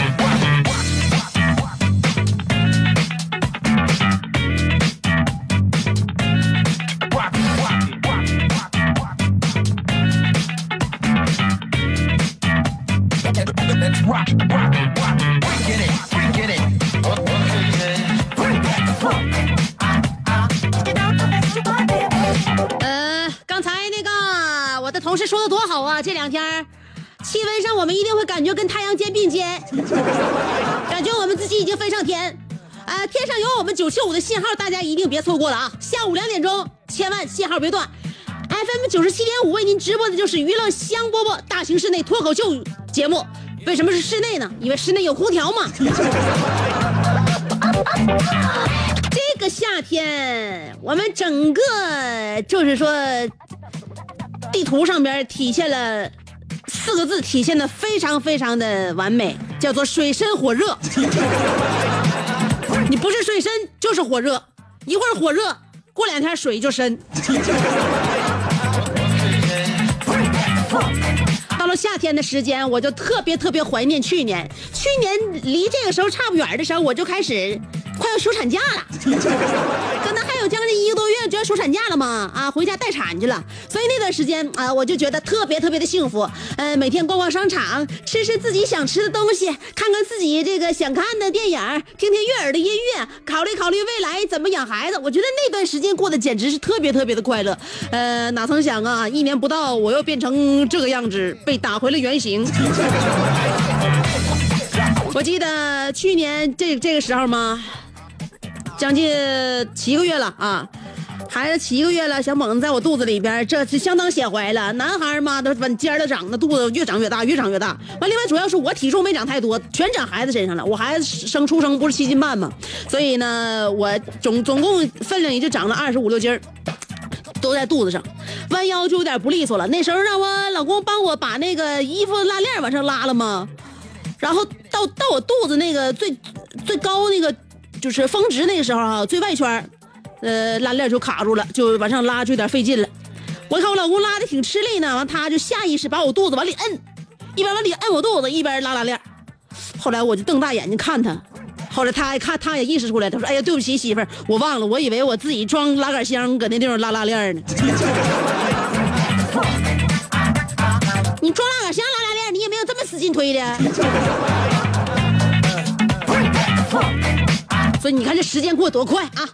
呃，刚才那个我的同事说的多好啊，这两天气温上我们一定会感觉跟太阳肩并肩，感觉我们自己已经飞上天。呃，天上有我们九七五的信号，大家一定别错过了啊！下午两点钟，千万信号别断。FM 九十七点五为您直播的就是娱乐香饽饽大型室内脱口秀节目。为什么是室内呢？因为室内有空调嘛。这个夏天，我们整个就是说，地图上边体现了四个字，体现的非常非常的完美，叫做水深火热。你不是水深就是火热，一会儿火热，过两天水就深。了夏天的时间，我就特别特别怀念去年。去年离这个时候差不远的时候，我就开始快要休产假了，可能还有将近一个多月就要休产假了嘛，啊，回家待产去了。所以那段时间啊，我就觉得特别特别的幸福。呃，每天逛逛商场，吃吃自己想吃的东西，看看自己这个想看的电影，听听悦耳的音乐，考虑考虑未来怎么养孩子。我觉得那段时间过得简直是特别特别的快乐。呃，哪曾想啊，一年不到我又变成这个样子，被打回了原形。我记得去年这这个时候吗，将近七个月了啊，孩子七个月了，小猛子在我肚子里边，这是相当显怀了。男孩嘛，都往尖的长，那肚子越长越大，越长越大。完，另外主要是我体重没长太多，全长孩子身上了。我孩子生出生不是七斤半嘛，所以呢，我总总共分量也就长了二十五六斤。都在肚子上，弯腰就有点不利索了。那时候让我老公帮我把那个衣服拉链往上拉了嘛，然后到到我肚子那个最最高那个就是峰值那个时候啊，最外圈，呃，拉链就卡住了，就往上拉就有点费劲了。我看我老公拉的挺吃力呢，完他就下意识把我肚子往里摁，一边往里摁我肚子，一边拉拉链。后来我就瞪大眼睛看他，后来他一看，他也意识出来，他说：“哎呀，对不起，媳妇儿，我忘了，我以为我自己装拉杆箱搁那地方拉拉链呢。”你装拉杆箱拉拉链，你也没有这么使劲推的。所以你看这时间过得多快啊！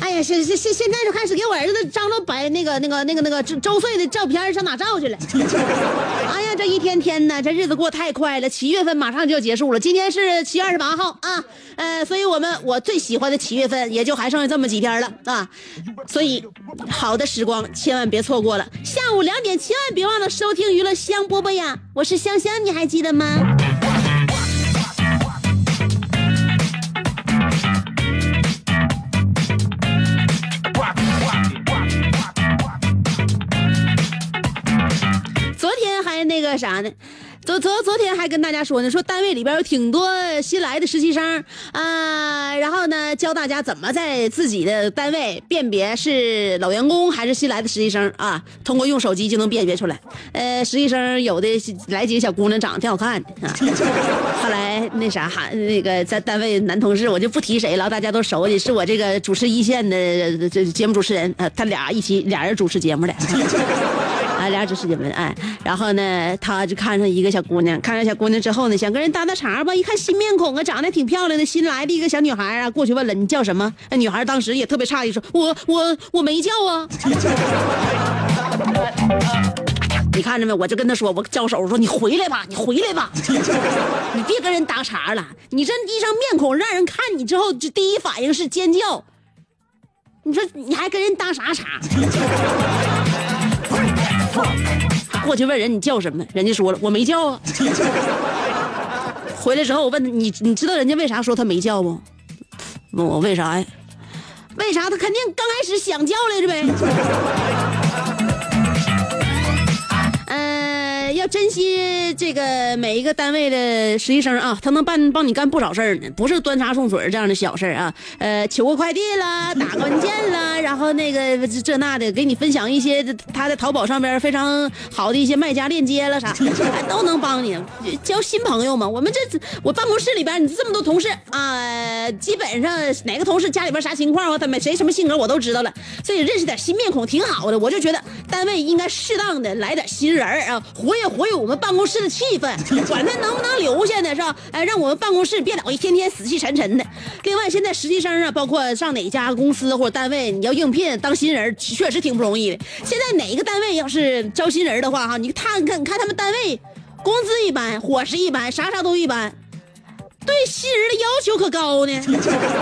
哎呀，现现现现在就开始给我儿子张罗摆那个那个那个那个周周岁的照片上哪照去了？哎呀，这一天天的，这日子过太快了。七月份马上就要结束了，今天是七月二十八号啊，呃，所以我们我最喜欢的七月份也就还剩下这么几天了啊，所以好的时光千万别错过了。下午两点千万别忘了收听娱乐香饽饽呀，我是香香，你还记得吗？啥呢？昨昨昨天还跟大家说呢，说单位里边有挺多新来的实习生啊、然后呢教大家怎么在自己的单位辨别是老员工还是新来的实习生啊，通过用手机就能辨别出来。呃，实习生有的来几个小姑娘长得挺好看的啊。后来那啥还那个在单位男同事，我就不提谁了，大家都熟悉，是我这个主持一线的这节目主持人，呃，他俩一起俩人主持节目的。啊，俩只是因为爱。然后呢，他就看上一个小姑娘，看上小姑娘之后呢，想跟人搭搭茬吧。一看新面孔啊，长得挺漂亮的，新来的一个小女孩啊，过去问了你叫什么？那女孩当时也特别诧异说：“我我我没叫啊。”你看着没？我就跟他说，我招手说：“你回来吧，你回来吧，你别跟人搭茬了。你这一张面孔，让人看你之后，就第一反应是尖叫。你说你还跟人搭啥茬？过去问人你叫什么，人家说了我没叫啊。回来之后我问你，你知道人家为啥说他没叫不？问我为啥呀？为啥？他肯定刚开始想叫来着呗。要珍惜这个每一个单位的实习生啊，他能办帮你干不少事儿呢，不是端茶送水这样的小事儿啊。呃，取个快递啦，打个文件啦，然后那个这那的，给你分享一些他在淘宝上边非常好的一些卖家链接了啥，都能帮你交新朋友嘛。我们这我办公室里边，你这么多同事啊，基本上哪个同事家里边啥情况啊，他们谁什么性格我都知道了，所以认识点新面孔挺好的。我就觉得单位应该适当的来点新人啊，活跃。活跃我们办公室的气氛，管他能不能留下呢，是吧？哎，让我们办公室别老一天天死气沉沉的。另外，现在实习生啊，包括上哪家公司或者单位，你要应聘当新人，确实挺不容易的。现在哪个单位要是招新人的话，哈，你看看，你看他们单位，工资一般，伙食一般，啥啥都一般，对新人的要求可高呢。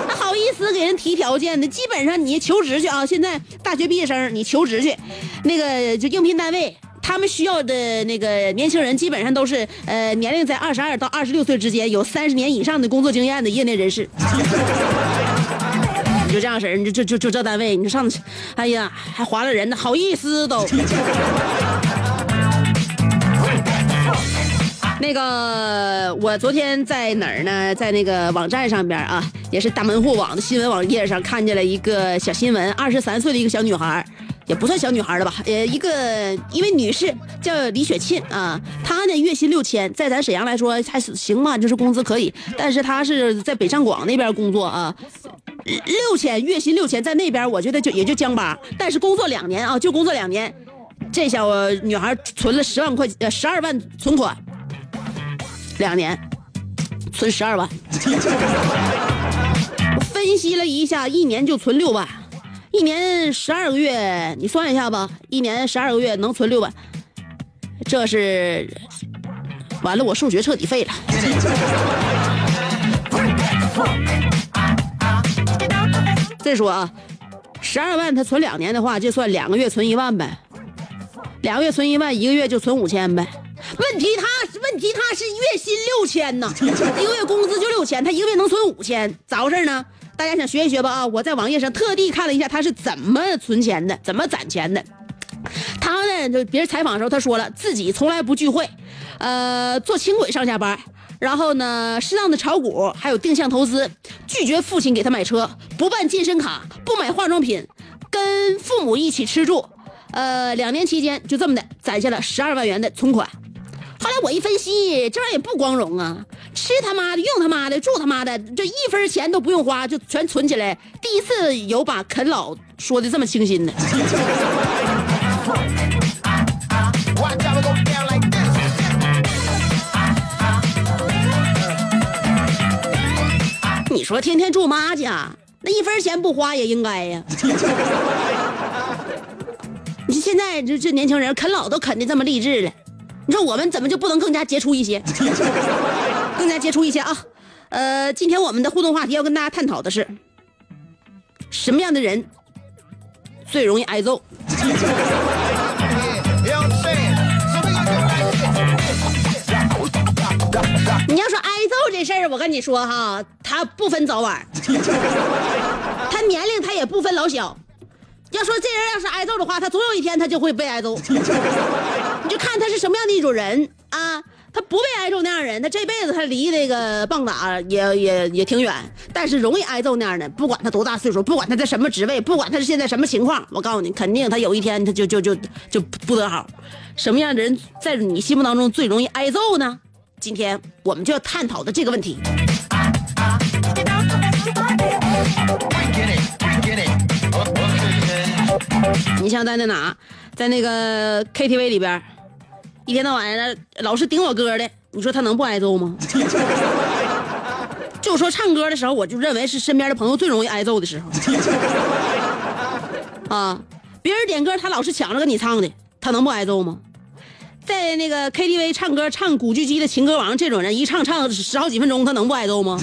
还好意思给人提条件呢？基本上你求职去啊，现在大学毕业生你求职去，那个就应聘单位。他们需要的那个年轻人，基本上都是呃年龄在二十二到二十六岁之间，有三十年以上的工作经验的业内人士。你 就这样式儿，你就就就就这单位，你上去，哎呀，还划了人呢，好意思都。那个，我昨天在哪儿呢？在那个网站上边啊，也是大门户网的新闻网页上看见了一个小新闻，二十三岁的一个小女孩。也不算小女孩了吧？呃，一个一位女士叫李雪沁啊，她呢月薪六千，在咱沈阳来说还是行吧，就是工资可以。但是她是在北上广那边工作啊，六千月薪六千，在那边我觉得就也就将巴。但是工作两年啊，就工作两年，这小女孩存了十万块呃十二万存款，两年存十二万。分析了一下，一年就存六万。一年十二个月，你算一下吧。一年十二个月能存六万，这是完了，我数学彻底废了。再说啊，十二万他存两年的话，就算两个月存一万呗。两个月存一万，一个月就存五千呗。问题他问题他是月薪六千呢，一个月工资就六千，他一个月能存五千，咋回事呢？大家想学一学吧啊！我在网页上特地看了一下他是怎么存钱的，怎么攒钱的。他呢，就别人采访的时候，他说了自己从来不聚会，呃，坐轻轨上下班，然后呢，适当的炒股，还有定向投资，拒绝父亲给他买车，不办健身卡，不买化妆品，跟父母一起吃住，呃，两年期间就这么的攒下了十二万元的存款。后来我一分析，这玩意也不光荣啊！吃他妈的，用他妈的，住他妈的，这一分钱都不用花，就全存起来。第一次有把啃老说的这么清新的。你说天天住妈家，那一分钱不花也应该呀。你现在这这年轻人啃老都啃的这么励志了。你说我们怎么就不能更加杰出一些，更加杰出一些啊？呃，今天我们的互动话题要跟大家探讨的是，什么样的人最容易挨揍？你要说挨揍这事儿，我跟你说哈，他不分早晚，他年龄他也不分老小。要说这人要是挨揍的话，他总有一天他就会被挨揍。你就看他是什么样的一种人啊？他不被挨揍那样人，他这辈子他离那个棒打也也也挺远。但是容易挨揍那样的，不管他多大岁数，不管他在什么职位，不管他是现在什么情况，我告诉你，肯定他有一天他就就就就不得好。什么样的人在你心目当中最容易挨揍呢？今天我们就要探讨的这个问题。你像在那哪，在那个 KTV 里边，一天到晚的老是顶我歌的，你说他能不挨揍吗？就说唱歌的时候，我就认为是身边的朋友最容易挨揍的时候。啊，别人点歌他老是抢着跟你唱的，他能不挨揍吗？在那个 KTV 唱歌唱古巨基的情歌王这种人，一唱唱十好几分钟，他能不挨揍吗？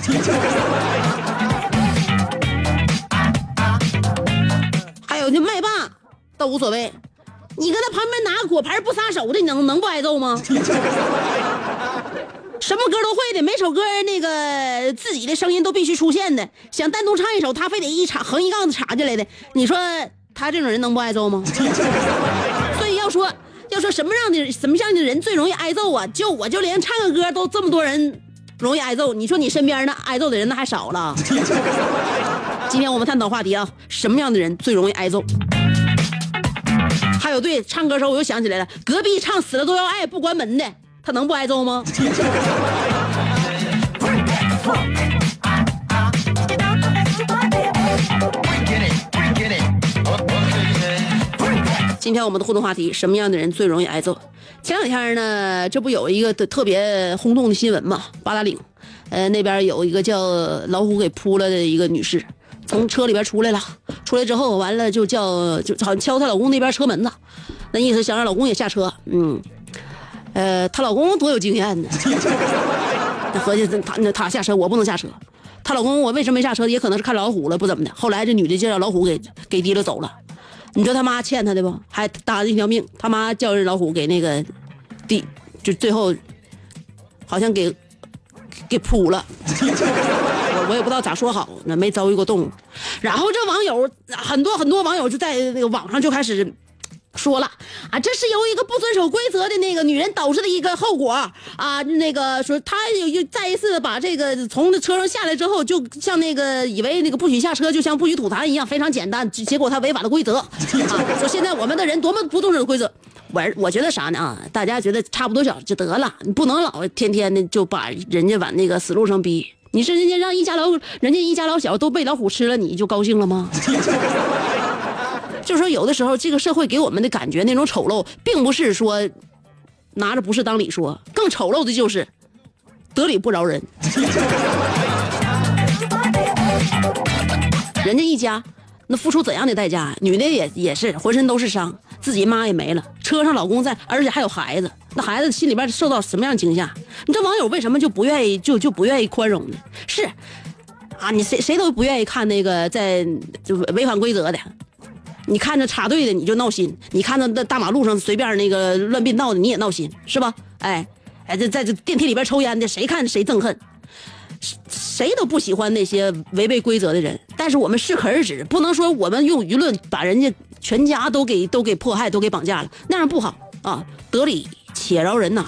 有那麦霸倒无所谓，你搁他旁边拿个果盘不撒手的，你能能不挨揍吗？什么歌都会的，每首歌那个自己的声音都必须出现的，想单独唱一首，他非得一插横一杠子插进来的，你说他这种人能不挨揍吗？所以要说要说什么样的什么样的人最容易挨揍啊？就我就连唱个歌都这么多人容易挨揍，你说你身边那挨揍的人那还少了？今天我们探讨话题啊，什么样的人最容易挨揍？还有对唱歌时候我又想起来了，隔壁唱死了都要爱不关门的，他能不挨揍吗？今天我们的互动话题：什么样的人最容易挨揍？前两天呢，这不有一个特别轰动的新闻嘛？八达岭，呃，那边有一个叫老虎给扑了的一个女士，从车里边出来了，出来之后完了就叫就好像敲她老公那边车门子，那意思想让老公也下车。嗯，呃，她老公多有经验呢，那合计她那她下车，我不能下车。她老公我为什么没下车？也可能是看老虎了，不怎么的。后来这女的就让老虎给给提溜走了。你说他妈欠他的不？还搭了一条命，他妈叫人老虎给那个地，就最后好像给给扑了。我也不知道咋说好，那没遭遇过动物。然后这网友很多很多网友就在那个网上就开始。说了啊，这是由一个不遵守规则的那个女人导致的一个后果啊。那个说她又再一次把这个从车上下来之后，就像那个以为那个不许下车就像不许吐痰一样，非常简单。结果她违反了规则啊。说现在我们的人多么不遵守规则。我我觉得啥呢啊？大家觉得差不多小就得了，你不能老天天的就把人家往那个死路上逼。你是人家让一家老人家一家老小都被老虎吃了，你就高兴了吗？就说，有的时候这个社会给我们的感觉，那种丑陋，并不是说拿着不是当理说，更丑陋的就是得理不饶人。人家一家那付出怎样的代价？女的也也是浑身都是伤，自己妈也没了，车上老公在，而且还有孩子，那孩子心里边受到什么样惊吓？你这网友为什么就不愿意就就不愿意宽容呢？是啊，你谁谁都不愿意看那个在就违反规则的。你看着插队的你就闹心，你看着那大马路上随便那个乱并道的你也闹心，是吧？哎，哎，这在这电梯里边抽烟的，谁看谁憎恨，谁都不喜欢那些违背规则的人。但是我们适可而止，不能说我们用舆论把人家全家都给都给迫害，都给绑架了，那样不好啊！得理且饶人呐。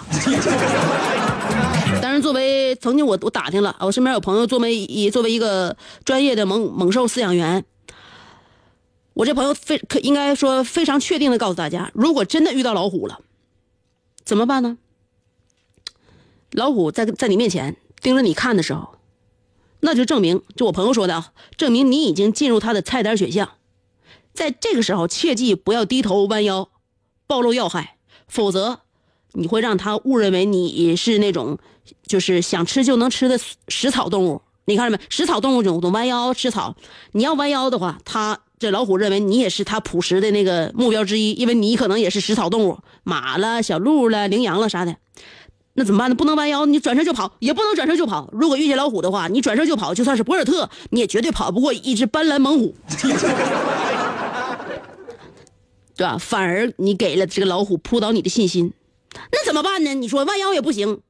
但是，作为曾经我我打听了，我身边有朋友作为以作为一个专业的猛猛兽饲养员。我这朋友非可应该说非常确定的告诉大家，如果真的遇到老虎了，怎么办呢？老虎在在你面前盯着你看的时候，那就证明，就我朋友说的啊，证明你已经进入他的菜单选项。在这个时候，切记不要低头弯腰，暴露要害，否则你会让他误认为你是那种就是想吃就能吃的食草动物。你看着没？食草动物总总弯腰吃草，你要弯腰的话，他。这老虎认为你也是它捕食的那个目标之一，因为你可能也是食草动物，马了、小鹿了、羚羊了啥的，那怎么办呢？不能弯腰，你转身就跑，也不能转身就跑。如果遇见老虎的话，你转身就跑，就算是博尔特，你也绝对跑不过一只斑斓猛虎，对吧？反而你给了这个老虎扑倒你的信心，那怎么办呢？你说弯腰也不行，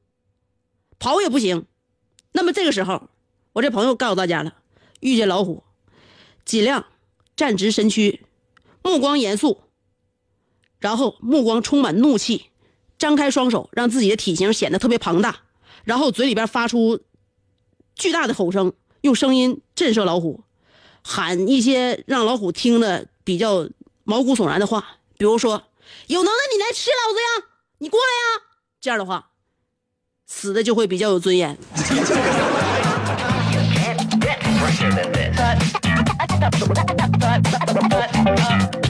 跑也不行，那么这个时候，我这朋友告诉大家了，遇见老虎，尽量。站直身躯，目光严肃，然后目光充满怒气，张开双手，让自己的体型显得特别庞大，然后嘴里边发出巨大的吼声，用声音震慑老虎，喊一些让老虎听的比较毛骨悚然的话，比如说：“有能耐你来吃老子呀，你过来呀！”这样的话，死的就会比较有尊严。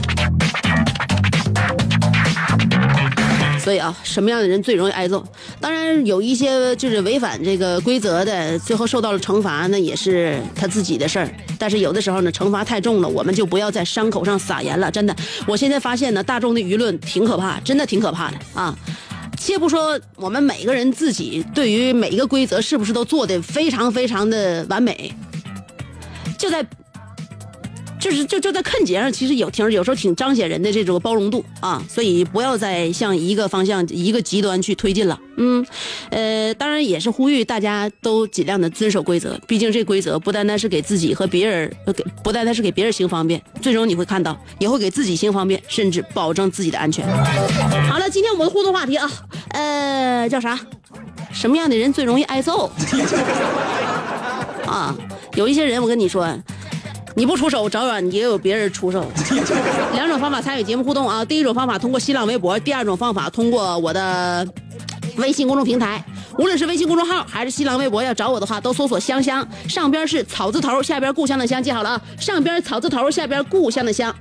所以啊，什么样的人最容易挨揍？当然有一些就是违反这个规则的，最后受到了惩罚，那也是他自己的事儿。但是有的时候呢，惩罚太重了，我们就不要在伤口上撒盐了。真的，我现在发现呢，大众的舆论挺可怕，真的挺可怕的啊。且不说我们每个人自己对于每一个规则是不是都做的非常非常的完美，就在。就是就就在看节上，其实有挺有时候挺彰显人的这种包容度啊，所以不要再向一个方向一个极端去推进了。嗯，呃，当然也是呼吁大家都尽量的遵守规则，毕竟这规则不单单是给自己和别人，给不单单是给别人行方便，最终你会看到也会给自己行方便，甚至保证自己的安全。好了，今天我们的互动话题啊，呃，叫啥？什么样的人最容易挨揍？啊，有一些人，我跟你说。你不出手，早晚也有别人出手。两种方法参与节目互动啊，第一种方法通过新浪微博，第二种方法通过我的微信公众平台。无论是微信公众号还是新浪微博，要找我的话都搜索“香香”，上边是草字头，下边故乡的乡，记好了啊，上边草字头，下边故乡的乡。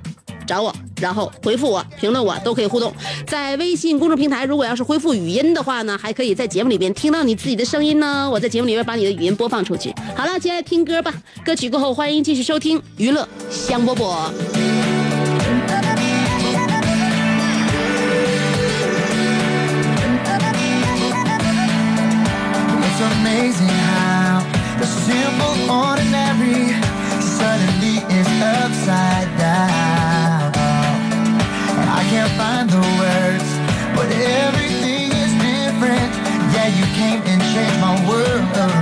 找我，然后回复我，评论我都可以互动。在微信公众平台，如果要是恢复语音的话呢，还可以在节目里边听到你自己的声音呢。我在节目里边把你的语音播放出去。好了，接下来听歌吧。歌曲过后，欢迎继续收听娱乐香饽饽。Can't find the words, but everything is different. Yeah, you came and changed my world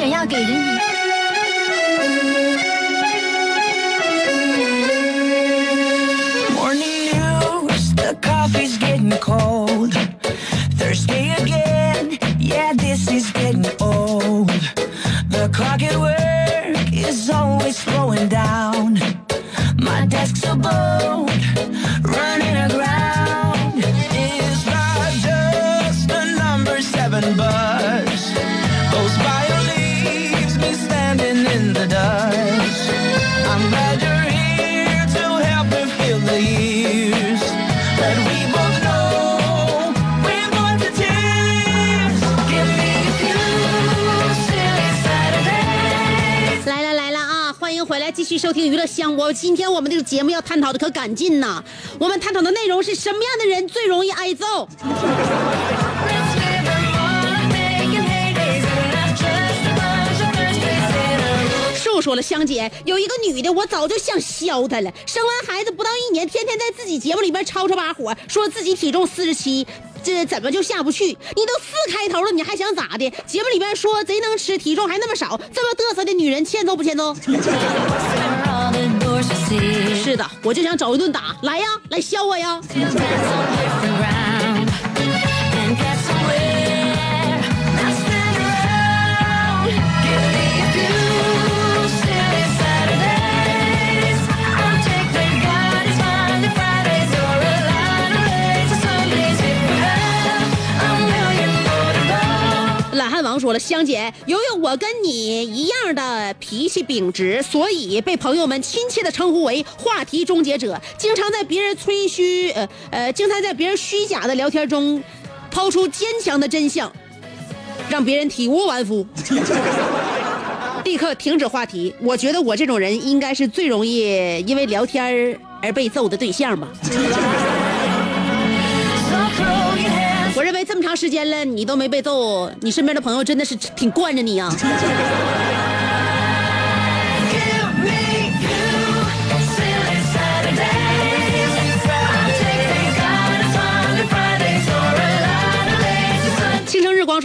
想要给人以。收听娱乐香饽。今天我们这个节目要探讨的可赶劲呐！我们探讨的内容是什么样的人最容易挨揍？叔说了，香姐有一个女的，我早就想削她了。生完孩子不到一年，天天在自己节目里边吵吵把火，说自己体重四十七，这怎么就下不去？你都四开头了，你还想咋的？节目里边说贼能吃，体重还那么少，这么嘚瑟的女人，欠揍不欠揍？是的，我就想找一顿打，来呀，来削我呀！说了，香姐，由于我跟你一样的脾气秉直，所以被朋友们亲切的称呼为话题终结者，经常在别人吹嘘，呃呃，经常在别人虚假的聊天中，抛出坚强的真相，让别人体无完肤。立刻停止话题。我觉得我这种人应该是最容易因为聊天而被揍的对象吧。长时间了，你都没被揍，你身边的朋友真的是挺惯着你啊。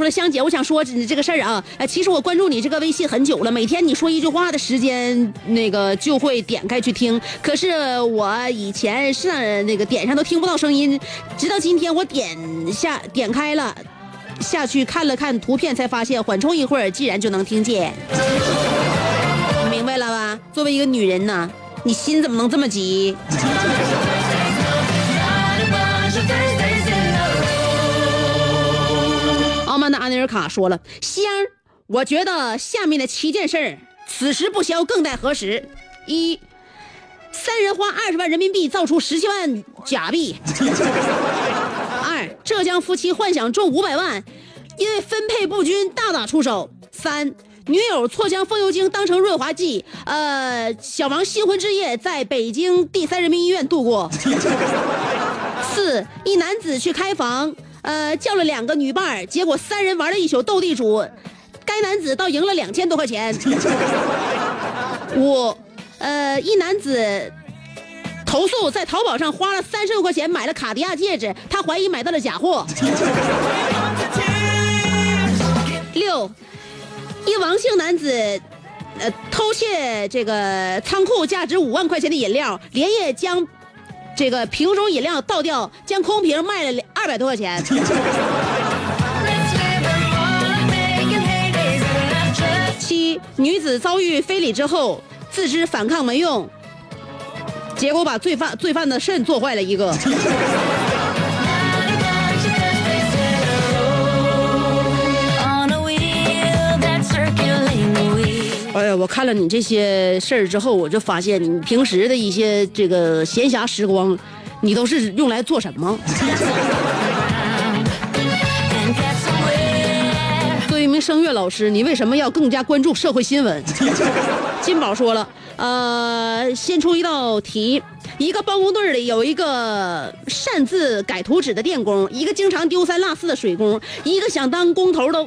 说，香姐，我想说这这个事儿啊，呃，其实我关注你这个微信很久了，每天你说一句话的时间，那个就会点开去听。可是我以前是那个点上都听不到声音，直到今天我点下点开了。下去看了看图片，才发现缓冲一会儿，竟然就能听见。你明白了吧？作为一个女人呐，你心怎么能这么急？卡说了：“香儿，我觉得下面的七件事儿，此时不消，更待何时？一，三人花二十万人民币造出十七万假币；二，浙江夫妻幻想中五百万，因为分配不均大打出手；三。”女友错将风油精当成润滑剂，呃，小王新婚之夜在北京第三人民医院度过。四，一男子去开房，呃，叫了两个女伴儿，结果三人玩了一宿斗地主，该男子倒赢了两千多块钱。五，呃，一男子投诉在淘宝上花了三十多块钱买了卡地亚戒指，他怀疑买到了假货。六，一王姓男子。呃，偷窃这个仓库价值五万块钱的饮料，连夜将这个瓶中饮料倒掉，将空瓶卖了二百多块钱。七，女子遭遇非礼之后，自知反抗没用，结果把罪犯罪犯的肾做坏了一个。哎呀，我看了你这些事儿之后，我就发现你平时的一些这个闲暇时光，你都是用来做什么？作为一名声乐老师，你为什么要更加关注社会新闻？金宝说了，呃，先出一道题：一个包工队里有一个擅自改图纸的电工，一个经常丢三落四的水工，一个想当工头的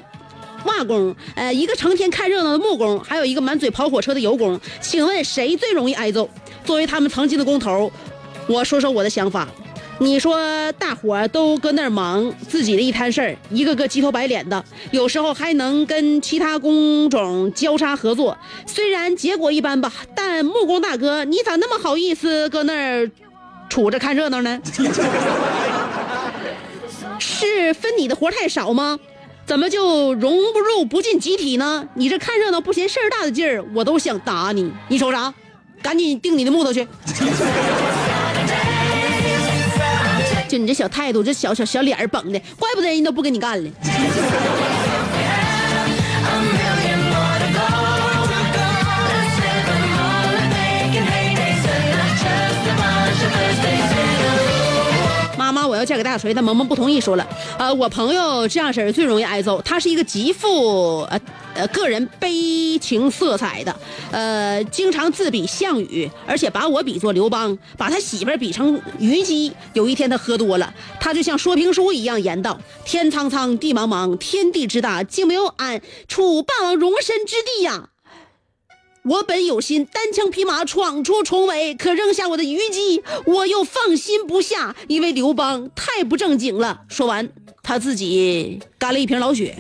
瓦工，呃，一个成天看热闹的木工，还有一个满嘴跑火车的油工。请问谁最容易挨揍？作为他们曾经的工头，我说说我的想法。你说大伙都搁那儿忙自己的一摊事儿，一个个鸡头白脸的，有时候还能跟其他工种交叉合作，虽然结果一般吧，但木工大哥，你咋那么好意思搁那儿杵着看热闹呢？是分你的活太少吗？怎么就融不入不进集体呢？你这看热闹不嫌事儿大的劲儿，我都想打你。你瞅啥？赶紧定你的木头去！就你这小态度，这小小小脸儿绷的，怪不得人都不跟你干了。要嫁给大锤，但萌萌不同意，说了，呃，我朋友这样式儿最容易挨揍，他是一个极富呃呃个人悲情色彩的，呃，经常自比项羽，而且把我比作刘邦，把他媳妇儿比成虞姬。有一天他喝多了，他就像说评书一样言道：“天苍苍，地茫茫，天地之大，竟没有俺楚霸王容身之地呀！”我本有心单枪匹马闯出重围，可扔下我的虞姬，我又放心不下，因为刘邦太不正经了。说完，他自己干了一瓶老血。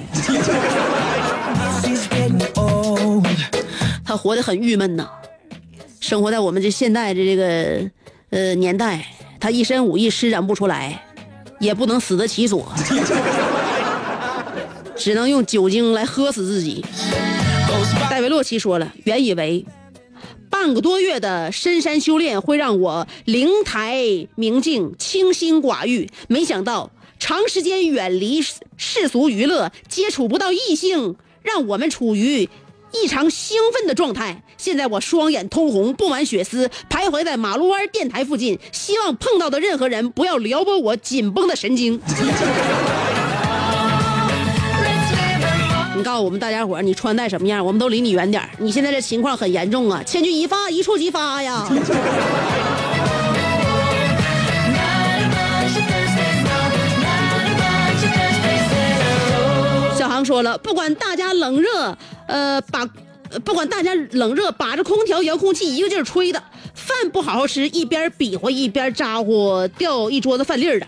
他活得很郁闷呐，生活在我们这现代的这个呃年代，他一身武艺施展不出来，也不能死得其所，只能用酒精来喝死自己。戴维洛奇说了，原以为半个多月的深山修炼会让我灵台明镜、清心寡欲，没想到长时间远离世俗娱乐，接触不到异性，让我们处于异常兴奋的状态。现在我双眼通红，布满血丝，徘徊在马路湾电台附近，希望碰到的任何人不要撩拨我紧绷的神经。你告诉我们大家伙儿，你穿戴什么样，我们都离你远点儿你现在这情况很严重啊，千钧一发，一触即发呀。小航说了，不管大家冷热，呃，把，不管大家冷热，把着空调遥控器一个劲儿吹的，饭不好好吃，一边比划一边咋呼，掉一桌子饭粒儿的，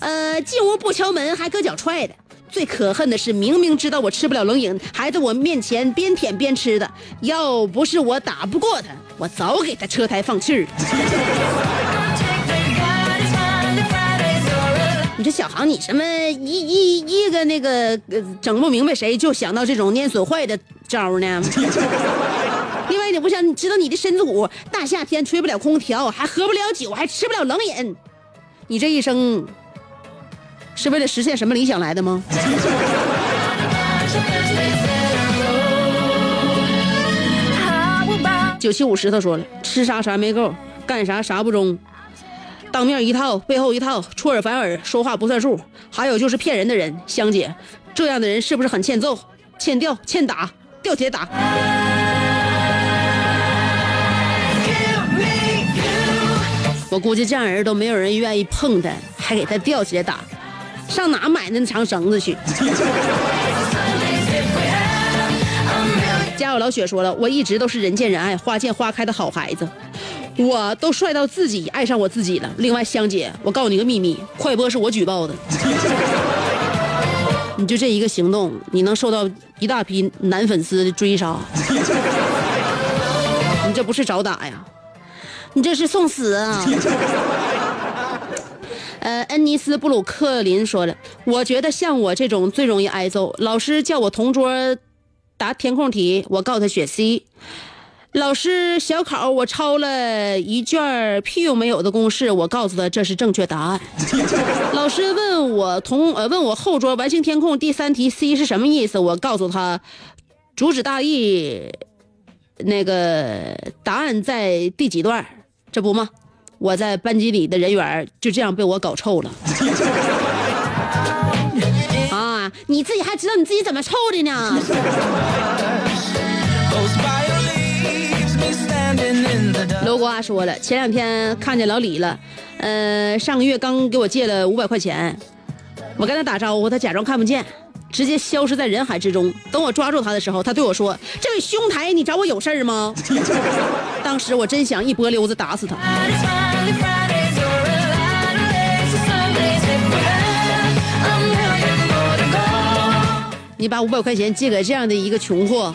呃，进屋不敲门还搁脚踹的。最可恨的是，明明知道我吃不了冷饮，还在我面前边舔边吃的。要不是我打不过他，我早给他车胎放气儿。你这小航，你什么一一一个那个整不明白谁，就想到这种念损坏的招呢？另外，你不想知道你的身子骨，大夏天吹不了空调，还喝不了酒，还吃不了冷饮，你这一生是为了实现什么理想来的吗？九七五石头说了，吃啥啥没够，干啥啥不中，当面一套，背后一套，出尔反尔，说话不算数，还有就是骗人的人。香姐，这样的人是不是很欠揍、欠吊、欠打、吊铁打？我估计这样人都没有人愿意碰他，还给他吊起来打，上哪买那长绳子去？家有老雪说了，我一直都是人见人爱、花见花开的好孩子，我都帅到自己爱上我自己了。另外，香姐，我告诉你个秘密，快播是我举报的。你就这一个行动，你能受到一大批男粉丝的追杀，你这不是找打呀，你这是送死啊！呃，恩尼斯布鲁克林说了，我觉得像我这种最容易挨揍。老师叫我同桌答填空题，我告诉他选 C。老师小考我抄了一卷屁用没有的公式，我告诉他这是正确答案。老师问我同呃问我后桌完形填空第三题 C 是什么意思，我告诉他主旨大意那个答案在第几段？这不吗？我在班级里的人缘就这样被我搞臭了。啊，你自己还知道你自己怎么臭的呢.楼瓜说了，前两天看见老李了，呃，上个月刚给我借了五百块钱，我跟他打招呼，他假装看不见，直接消失在人海之中。等我抓住他的时候，他对我说：“这位兄台，你找我有事儿吗？” 当时我真想一波溜子打死他。你把五百块钱借给这样的一个穷货，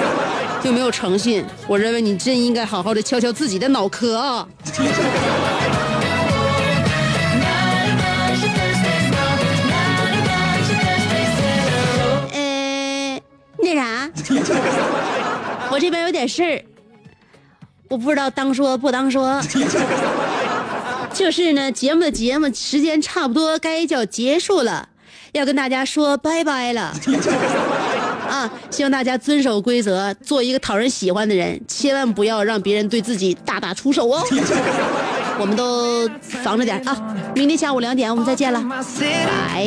就没有诚信。我认为你真应该好好的敲敲自己的脑壳啊！我这边有点事儿，我不知道当说不当说。就是呢，节目的节目时间差不多该叫结束了，要跟大家说拜拜了。啊，希望大家遵守规则，做一个讨人喜欢的人，千万不要让别人对自己大打出手哦。我们都防着点啊！明天下午两点我们再见了，拜。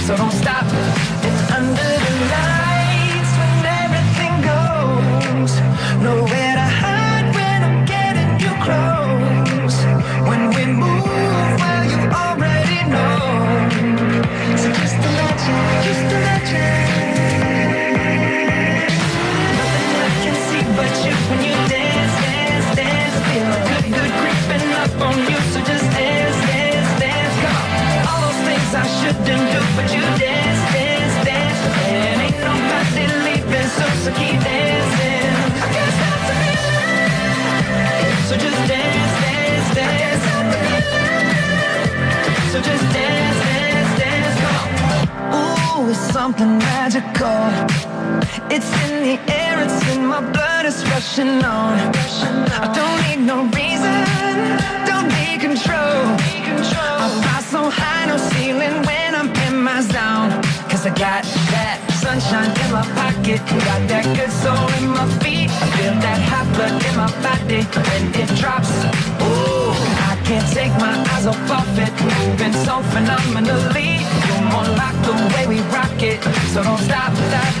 body when it drops. Ooh, I can't take my eyes off of it, moving so phenomenally. You're more like the way we rock it, so don't stop, stop,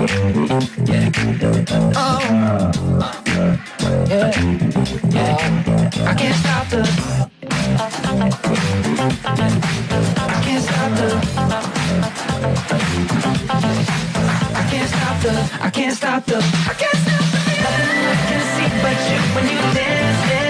I can't stop the I can't stop the I can't stop the. I can't stop the I can't see but you when you dance, dance.